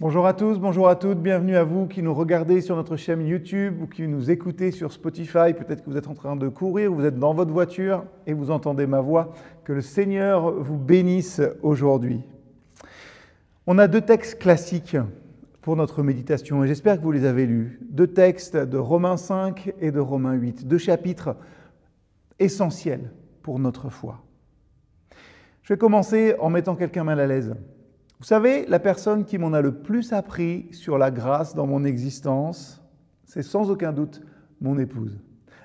Bonjour à tous, bonjour à toutes, bienvenue à vous qui nous regardez sur notre chaîne YouTube ou qui nous écoutez sur Spotify. Peut-être que vous êtes en train de courir, vous êtes dans votre voiture et vous entendez ma voix. Que le Seigneur vous bénisse aujourd'hui. On a deux textes classiques pour notre méditation et j'espère que vous les avez lus. Deux textes de Romains 5 et de Romains 8, deux chapitres essentiels pour notre foi. Je vais commencer en mettant quelqu'un mal à l'aise. Vous savez, la personne qui m'en a le plus appris sur la grâce dans mon existence, c'est sans aucun doute mon épouse.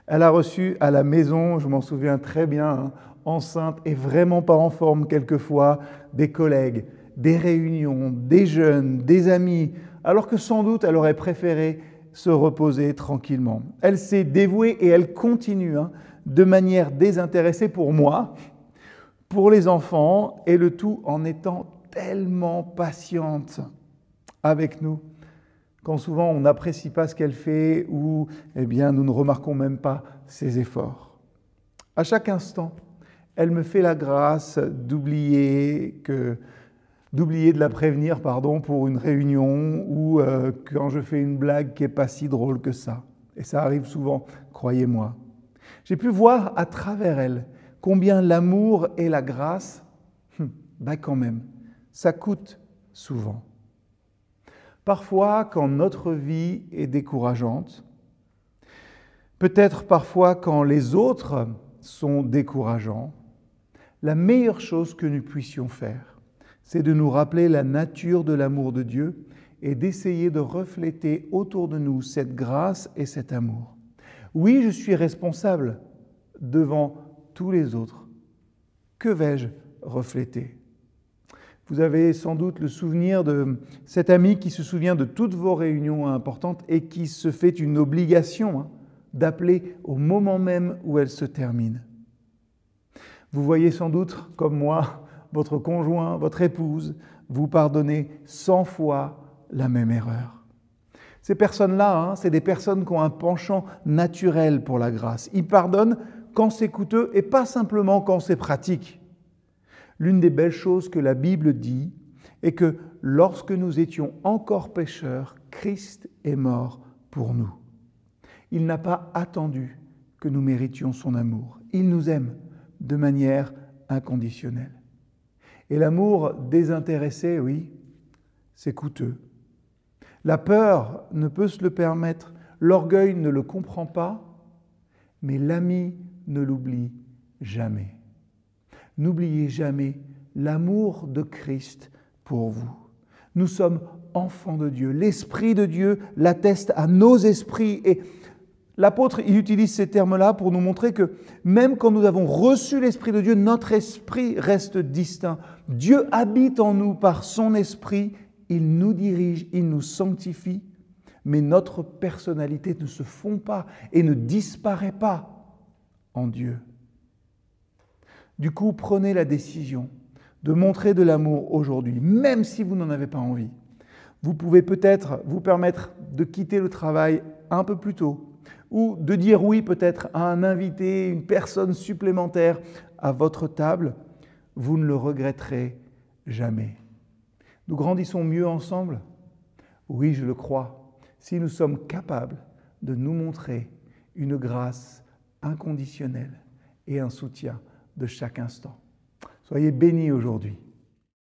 Elle a reçu à la maison, je m'en souviens très bien, hein, enceinte et vraiment pas en forme quelquefois, des collègues, des réunions, des jeunes, des amis, alors que sans doute elle aurait préféré se reposer tranquillement. Elle s'est dévouée et elle continue hein, de manière désintéressée pour moi, pour les enfants, et le tout en étant tellement patiente avec nous quand souvent on n'apprécie pas ce qu'elle fait ou eh bien nous ne remarquons même pas ses efforts. À chaque instant, elle me fait la grâce d'oublier que d'oublier de la prévenir pardon pour une réunion ou euh, quand je fais une blague qui est pas si drôle que ça. Et ça arrive souvent, croyez-moi. J'ai pu voir à travers elle combien l'amour et la grâce, hum, bah quand même, ça coûte souvent. Parfois, quand notre vie est décourageante, peut-être parfois quand les autres sont décourageants, la meilleure chose que nous puissions faire, c'est de nous rappeler la nature de l'amour de Dieu et d'essayer de refléter autour de nous cette grâce et cet amour. Oui, je suis responsable devant tous les autres. Que vais-je refléter? Vous avez sans doute le souvenir de cet ami qui se souvient de toutes vos réunions importantes et qui se fait une obligation hein, d'appeler au moment même où elles se terminent. Vous voyez sans doute, comme moi, votre conjoint, votre épouse, vous pardonner cent fois la même erreur. Ces personnes-là, hein, c'est des personnes qui ont un penchant naturel pour la grâce. Ils pardonnent quand c'est coûteux et pas simplement quand c'est pratique. L'une des belles choses que la Bible dit est que lorsque nous étions encore pécheurs, Christ est mort pour nous. Il n'a pas attendu que nous méritions son amour. Il nous aime de manière inconditionnelle. Et l'amour désintéressé, oui, c'est coûteux. La peur ne peut se le permettre, l'orgueil ne le comprend pas, mais l'ami ne l'oublie jamais. N'oubliez jamais l'amour de Christ pour vous. Nous sommes enfants de Dieu. L'Esprit de Dieu l'atteste à nos esprits. Et l'apôtre, il utilise ces termes-là pour nous montrer que même quand nous avons reçu l'Esprit de Dieu, notre esprit reste distinct. Dieu habite en nous par son Esprit. Il nous dirige, il nous sanctifie. Mais notre personnalité ne se fond pas et ne disparaît pas en Dieu. Du coup, prenez la décision de montrer de l'amour aujourd'hui, même si vous n'en avez pas envie. Vous pouvez peut-être vous permettre de quitter le travail un peu plus tôt ou de dire oui peut-être à un invité, une personne supplémentaire à votre table. Vous ne le regretterez jamais. Nous grandissons mieux ensemble? Oui, je le crois, si nous sommes capables de nous montrer une grâce inconditionnelle et un soutien de chaque instant. Soyez bénis aujourd'hui.